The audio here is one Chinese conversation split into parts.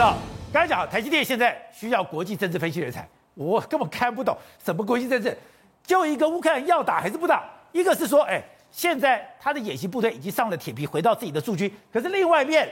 这刚才讲台积电现在需要国际政治分析人才，我根本看不懂什么国际政治，就一个乌克兰要打还是不打？一个是说，哎，现在他的演习部队已经上了铁皮，回到自己的驻军，可是另外一面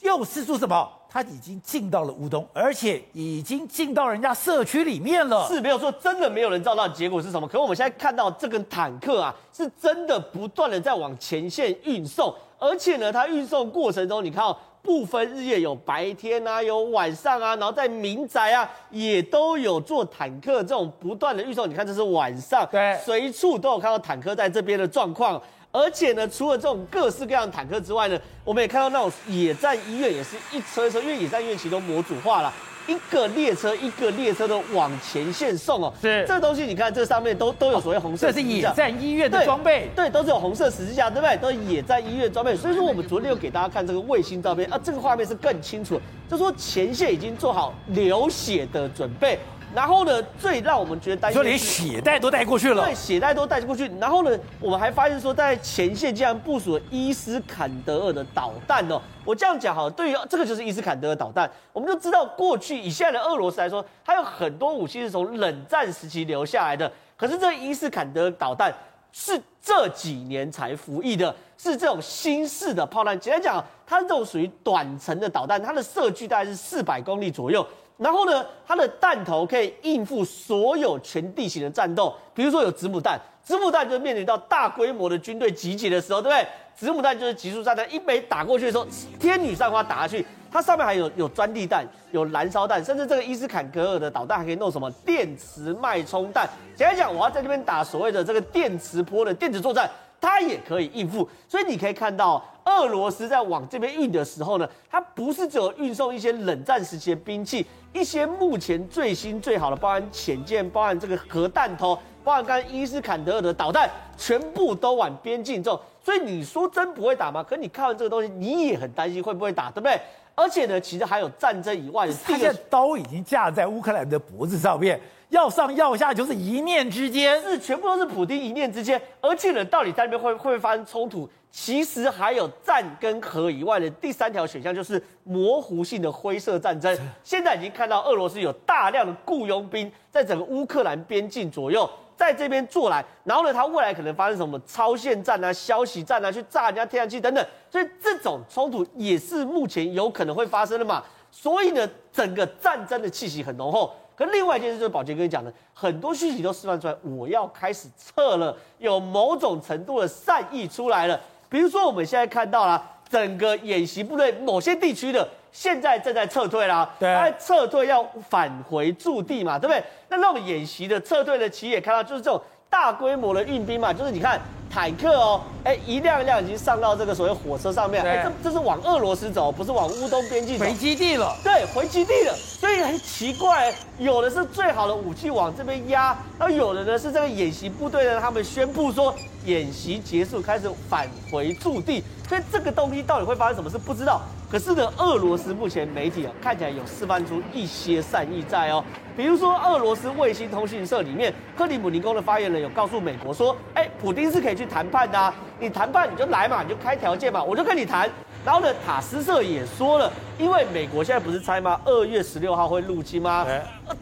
又是说什么？他已经进到了乌东，而且已经进到人家社区里面了。是没有说真的没有人照到，结果是什么？可是我们现在看到这个坦克啊，是真的不断的在往前线运送，而且呢，它运送过程中，你看到不分日夜，有白天啊，有晚上啊，然后在民宅啊，也都有做坦克这种不断的预售。你看这是晚上，对，随处都有看到坦克在这边的状况。而且呢，除了这种各式各样的坦克之外呢，我们也看到那种野战医院也是一车一车，因为野战医院其实都模组化了，一个列车一个列车的往前线送哦。是这个东西，你看这上面都都有所谓红色，这是野战医院的装备，对，对，都是有红色十字架，对不对？都是野战医院装备。所以说，我们昨天又给大家看这个卫星照片啊，这个画面是更清楚，就说前线已经做好流血的准备。然后呢，最让我们觉得担心，说连血袋都带过去了，对，血袋都带过去。然后呢，我们还发现说，在前线竟然部署了伊斯坎德尔的导弹哦。我这样讲好了，对于这个就是伊斯坎德尔导弹，我们就知道过去以现在的俄罗斯来说，它有很多武器是从冷战时期留下来的。可是这个伊斯坎德尔导弹是这几年才服役的，是这种新式的炮弹。简单讲，它是这种属于短程的导弹，它的射距大概是四百公里左右。然后呢，它的弹头可以应付所有全地形的战斗，比如说有子母弹，子母弹就面临到大规模的军队集结的时候，对不对？子母弹就是集束炸弹，一枚打过去的时候，天女散花打下去，它上面还有有钻地弹、有燃烧弹，甚至这个伊斯坎德尔的导弹还可以弄什么电磁脉冲弹。简单讲，我要在这边打所谓的这个电磁波的电子作战。它也可以应付，所以你可以看到，俄罗斯在往这边运的时候呢，它不是只有运送一些冷战时期的兵器，一些目前最新最好的，包含潜舰，包含这个核弹头，包含刚伊斯坎德尔的导弹，全部都往边境走。所以你说真不会打吗？可你看完这个东西，你也很担心会不会打，对不对？而且呢，其实还有战争以外的，这个刀已经架在乌克兰的脖子上面。要上要下就是一念之间，是全部都是普丁一念之间。而且呢，到底在那边会会不会发生冲突？其实还有战跟和以外的第三条选项，就是模糊性的灰色战争。现在已经看到俄罗斯有大量的雇佣兵在整个乌克兰边境左右，在这边做来，然后呢，他未来可能发生什么超限战啊、消息战啊，去炸人家天然气等等。所以这种冲突也是目前有可能会发生的嘛。所以呢，整个战争的气息很浓厚。可另外一件事就是宝杰跟你讲的，很多讯息都释放出来，我要开始撤了，有某种程度的善意出来了。比如说我们现在看到了整个演习部队某些地区的现在正在撤退啦，对，他在撤退要返回驻地嘛，对不对？那那种演习的撤退的企业看到就是这种大规模的运兵嘛，就是你看。坦克哦，哎，一辆一辆已经上到这个所谓火车上面，哎，这这是往俄罗斯走，不是往乌东边境走，回基地了。对，回基地了。所以很奇怪，有的是最好的武器往这边压，然后有的呢是这个演习部队呢，他们宣布说演习结束，开始返回驻地。所以这个东西到底会发生什么事不知道。可是呢，俄罗斯目前媒体啊看起来有示范出一些善意在哦。比如说，俄罗斯卫星通讯社里面，克里姆林宫的发言人有告诉美国说：“哎，普丁是可以去谈判的啊，你谈判你就来嘛，你就开条件嘛，我就跟你谈。”然后呢，塔斯社也说了，因为美国现在不是猜吗？二月十六号会入侵吗？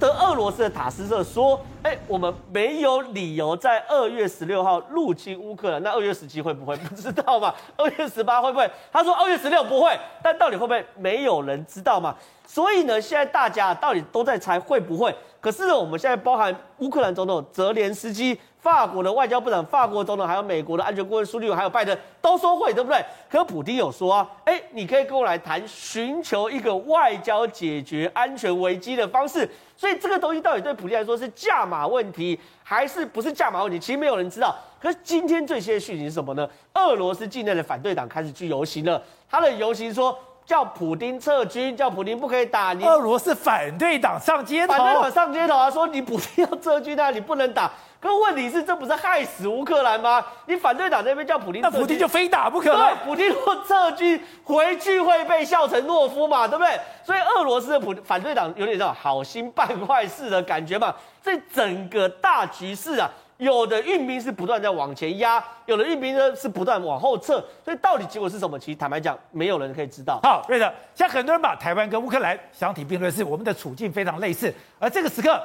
德俄罗斯的塔斯社说，哎，我们没有理由在二月十六号入侵乌克兰。那二月十七会不会？不知道嘛？二月十八会不会？他说二月十六不会，但到底会不会？没有人知道嘛。所以呢，现在大家到底都在猜会不会？可是呢，我们现在包含乌克兰总统泽连斯基。法国的外交部长、法国总统，还有美国的安全顾问苏利文，还有拜登，都说会，对不对？可普丁有说啊，哎，你可以跟我来谈，寻求一个外交解决安全危机的方式。所以这个东西到底对普丁来说是价码问题，还是不是价码问题？其实没有人知道。可是今天最新的讯息是什么呢？俄罗斯境内的反对党开始去游行了，他的游行说叫普丁撤军，叫普丁不可以打你。俄罗斯反对党上街头，反对党上街头啊，说你普丁要撤军啊，你不能打。可问题是，这不是害死乌克兰吗？你反对党那边叫普丁，那普丁就非打不可。对，普丁若撤军回去会被笑成懦夫嘛，对不对？所以俄罗斯的普反对党有点这种好心办坏事的感觉嘛。这整个大局势啊，有的运兵是不断在往前压，有的运兵呢是不断往后撤，所以到底结果是什么？其实坦白讲，没有人可以知道。好，瑞德，现在很多人把台湾跟乌克兰相提并论，是我们的处境非常类似。而这个时刻，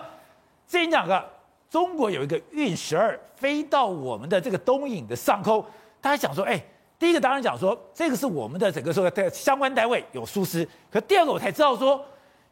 先讲个，中国有一个运十二飞到我们的这个东引的上空，大家想说，哎，第一个当然讲说，这个是我们的整个说的相关单位有疏失，可第二个我才知道说，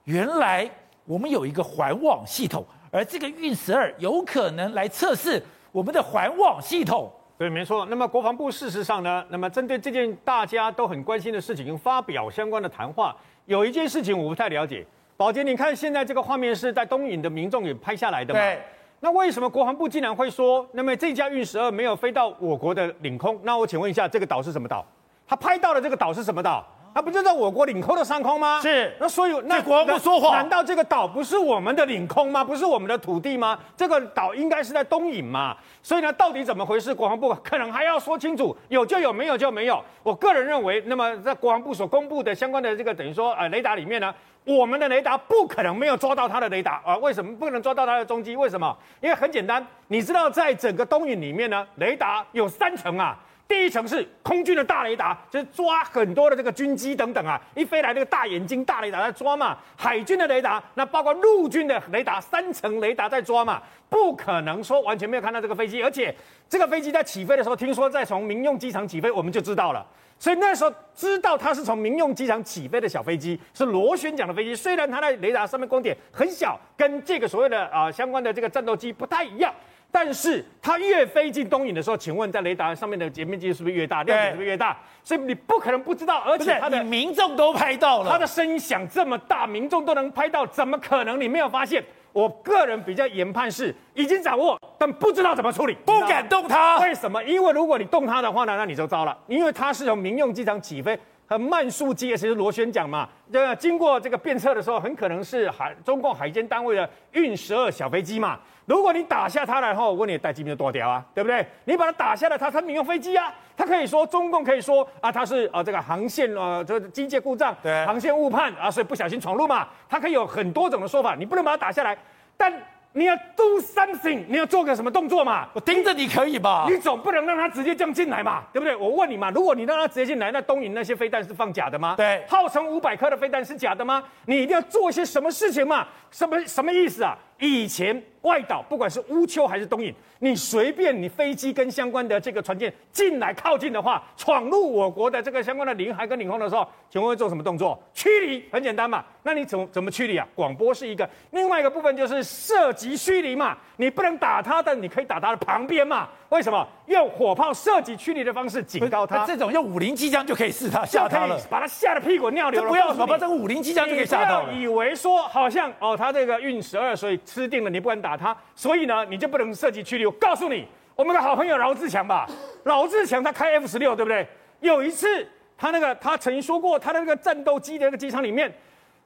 原来我们有一个环网系统。而这个运十二有可能来测试我们的环网系统，对，没错。那么国防部事实上呢，那么针对这件大家都很关心的事情，发表相关的谈话。有一件事情我不太了解，宝杰，你看现在这个画面是在东引的民众也拍下来的嘛？对。那为什么国防部竟然会说，那么这架运十二没有飞到我国的领空？那我请问一下，这个岛是什么岛？他拍到的这个岛是什么岛？它不就在我国领空的上空吗？是。那所以那国防部说谎，难道这个岛不是我们的领空吗？不是我们的土地吗？这个岛应该是在东引嘛。所以呢，到底怎么回事？国防部可能还要说清楚，有就有，没有就没有。我个人认为，那么在国防部所公布的相关的这个等于说呃雷达里面呢，我们的雷达不可能没有抓到它的雷达啊、呃？为什么不能抓到它的踪迹？为什么？因为很简单，你知道在整个东引里面呢，雷达有三层啊。第一层是空军的大雷达，就是抓很多的这个军机等等啊，一飞来这个大眼睛大雷达在抓嘛。海军的雷达，那包括陆军的雷达，三层雷达在抓嘛，不可能说完全没有看到这个飞机。而且这个飞机在起飞的时候，听说在从民用机场起飞，我们就知道了。所以那时候知道它是从民用机场起飞的小飞机，是螺旋桨的飞机。虽然它在雷达上面光点很小，跟这个所谓的啊、相关的这个战斗机不太一样。但是它越飞进东引的时候，请问在雷达上面的截面积是不是越大，亮点是不是越大？所以你不可能不知道，而且它的民众都拍到了，它的声响这么大，民众都能拍到，怎么可能你没有发现？我个人比较研判是已经掌握，但不知道怎么处理，不敢动它。为什么？因为如果你动它的话呢，那你就糟了，因为它是从民用机场起飞。和慢速机也是螺旋桨嘛，这个经过这个变测的时候，很可能是海中共海监单位的运十二小飞机嘛。如果你打下它然后，我问你，待机就多掉啊，对不对？你把它打下来，它它民用飞机啊，它可以说中共可以说啊，它是啊这个航线啊这个机械故障，对，航线误判啊，所以不小心闯入嘛。它可以有很多种的说法，你不能把它打下来，但。你要 do something，你要做个什么动作嘛？我盯着你可以吧？你总不能让他直接这样进来嘛，对不对？我问你嘛，如果你让他直接进来，那东营那些飞弹是放假的吗？对，号称五百颗的飞弹是假的吗？你一定要做一些什么事情嘛？什么什么意思啊？以前外岛不管是乌丘还是东引，你随便你飞机跟相关的这个船舰进来靠近的话，闯入我国的这个相关的领海跟领空的时候，请问会做什么动作？驱离，很简单嘛。那你怎么怎么驱离啊？广播是一个，另外一个部分就是涉及驱离嘛。你不能打它，但你可以打它的旁边嘛。为什么？用火炮射击驱离的方式警告他。这种用五零机枪就可以试他，吓他了，把他吓得屁滚尿流了。不要什么，把这个五零机枪就可以吓到了。以为说好像哦，他这个运十二，所以吃定了，你不敢打他，所以呢，你就不能射击驱离。我告诉你，我们的好朋友饶志强吧，饶志强他开 F 十六，对不对？有一次他那个他曾经说过，他的那个战斗机的那个机舱里面，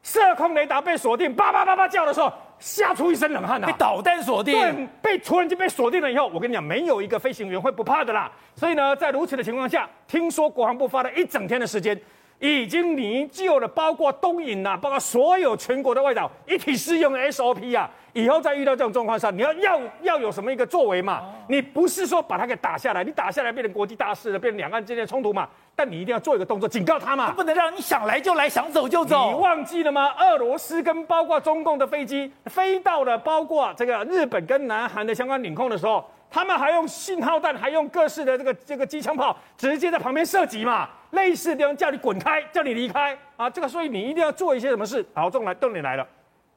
射控雷达被锁定，叭叭叭叭叫的时候。吓出一身冷汗呐！被导弹锁定，对，被突然间被锁定了以后，我跟你讲，没有一个飞行员会不怕的啦。所以呢，在如此的情况下，听说国防部花了一整天的时间，已经拟就了包括东引啊，包括所有全国的外岛一体适用的 SOP 啊。以后再遇到这种状况上，你要要要有什么一个作为嘛？你不是说把它给打下来，你打下来变成国际大事了，变成两岸之间的冲突嘛？但你一定要做一个动作，警告他嘛，不能让你想来就来，想走就走。你忘记了吗？俄罗斯跟包括中共的飞机飞到了包括这个日本跟南韩的相关领空的时候，他们还用信号弹，还用各式的这个这个机枪炮，直接在旁边射击嘛，类似这样叫你滚开，叫你离开啊！这个所以你一定要做一些什么事。好，重来，重点来了，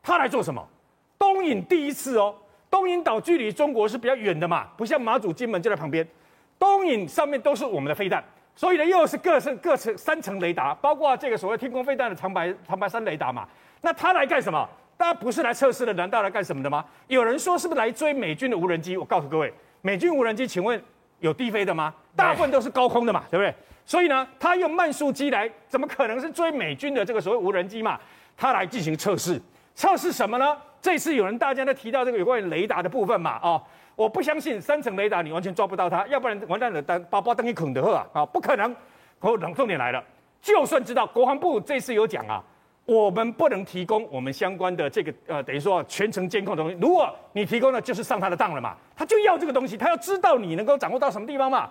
他来做什么？东引第一次哦，东引岛距离中国是比较远的嘛，不像马祖、金门就在旁边。东引上面都是我们的飞弹，所以呢又是各层各层三层雷达，包括这个所谓天空飞弹的长白长白山雷达嘛。那他来干什么？他不是来测试的，难道来干什么的吗？有人说是不是来追美军的无人机？我告诉各位，美军无人机，请问有低飞的吗？大部分都是高空的嘛，对不对？所以呢，他用慢速机来，怎么可能是追美军的这个所谓无人机嘛？他来进行测试，测试什么呢？这次有人大家都提到这个有关于雷达的部分嘛？哦，我不相信三层雷达你完全抓不到它，要不然完蛋了，等包包等你捆的喝啊！不可能。可重点来了，就算知道国防部这次有讲啊，我们不能提供我们相关的这个呃，等于说全程监控的东西。如果你提供了，就是上他的当了嘛，他就要这个东西，他要知道你能够掌握到什么地方嘛。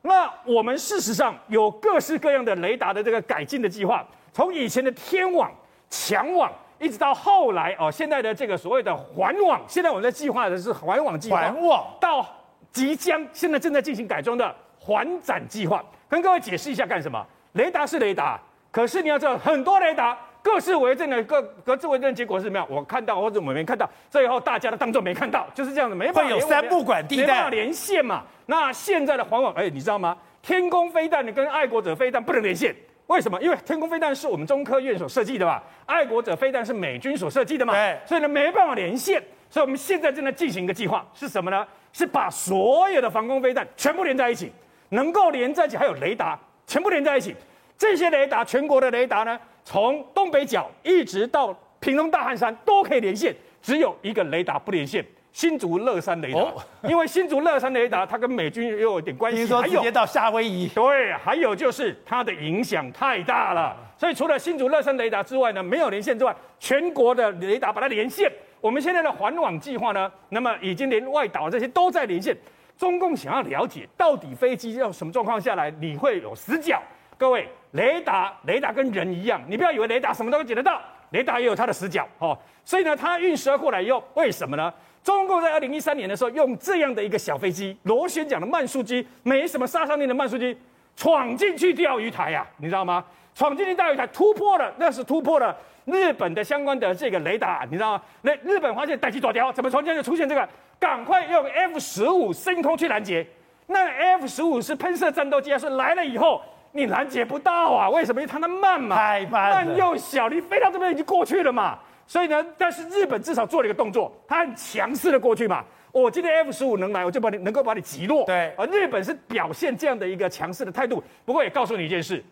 那我们事实上有各式各样的雷达的这个改进的计划，从以前的天网、强网，一直到后来哦，现在的这个所谓的环网，现在我们在计划的是环网计划，环网到即将现在正在进行改装的环展计划，跟各位解释一下干什么？雷达是雷达，可是你要知道很多雷达。各自为政的各各自为政的结果是什么样？我看到或者我没看到，最后大家都当作没看到，就是这样子，没办法。会有三不管地带，没办法连线嘛。那现在的环网，哎，你知道吗？天宫飞弹你跟爱国者飞弹不能连线，为什么？因为天空飞弹是我们中科院所设计的嘛，爱国者飞弹是美军所设计的嘛，对，所以呢没办法连线。所以我们现在正在进行一个计划，是什么呢？是把所有的防空飞弹全部连在一起，能够连在一起，还有雷达全部连在一起。这些雷达，全国的雷达呢？从东北角一直到屏东大汉山都可以连线，只有一个雷达不连线，新竹乐山雷达。哦、因为新竹乐山雷达它跟美军又有点关系，听说直接到夏威夷。对，还有就是它的影响太大了，所以除了新竹乐山雷达之外呢，没有连线之外，全国的雷达把它连线。我们现在的环网计划呢，那么已经连外岛这些都在连线。中共想要了解到底飞机要什么状况下来你会有死角？各位。雷达，雷达跟人一样，你不要以为雷达什么都能解得到，雷达也有它的死角哦。所以呢，它运十二过来以后，为什么呢？中共在二零一三年的时候，用这样的一个小飞机，螺旋桨的慢速机，没什么杀伤力的慢速机，闯进去钓鱼台呀、啊，你知道吗？闯进去钓鱼台，突破了，那是突破了日本的相关的这个雷达，你知道吗？那日本发现逮起爪雕，怎么从前就出现这个？赶快用 F 十五升空去拦截。那 F 十五是喷射战斗机，是来了以后。你拦截不到啊？为什么？因为它那慢嘛，太慢，慢又小，你飞到这边已经过去了嘛。所以呢，但是日本至少做了一个动作，他很强势的过去嘛。我今天 F 十五能来，我就把你能够把你击落。对，而日本是表现这样的一个强势的态度。不过也告诉你一件事，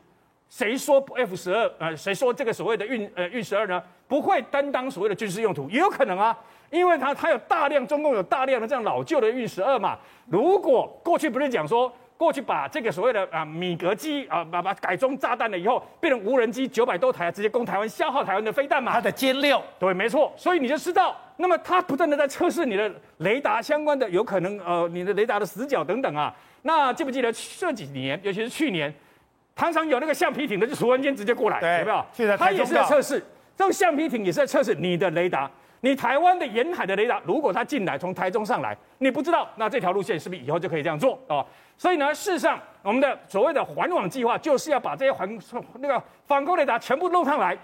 谁说 F 十二呃，谁说这个所谓的运呃运十二呢，不会担当所谓的军事用途？也有可能啊，因为它它有大量中共有大量的这样老旧的运十二嘛。如果过去不是讲说。过去把这个所谓的啊米格机啊把把改装炸弹了以后，变成无人机九百多台，直接攻台湾，消耗台湾的飞弹嘛。它的歼六，对，没错。所以你就知道，那么它不断的在测试你的雷达相关的有可能呃你的雷达的死角等等啊。那记不记得这几年，尤其是去年，常常有那个橡皮艇的就突然间直接过来，对有没有？现在它也是在测试，这个橡皮艇也是在测试你的雷达。你台湾的沿海的雷达，如果它进来从台中上来，你不知道，那这条路线是不是以后就可以这样做啊？所以呢，事实上，我们的所谓的环网计划，就是要把这些环那个防空雷达全部弄上来。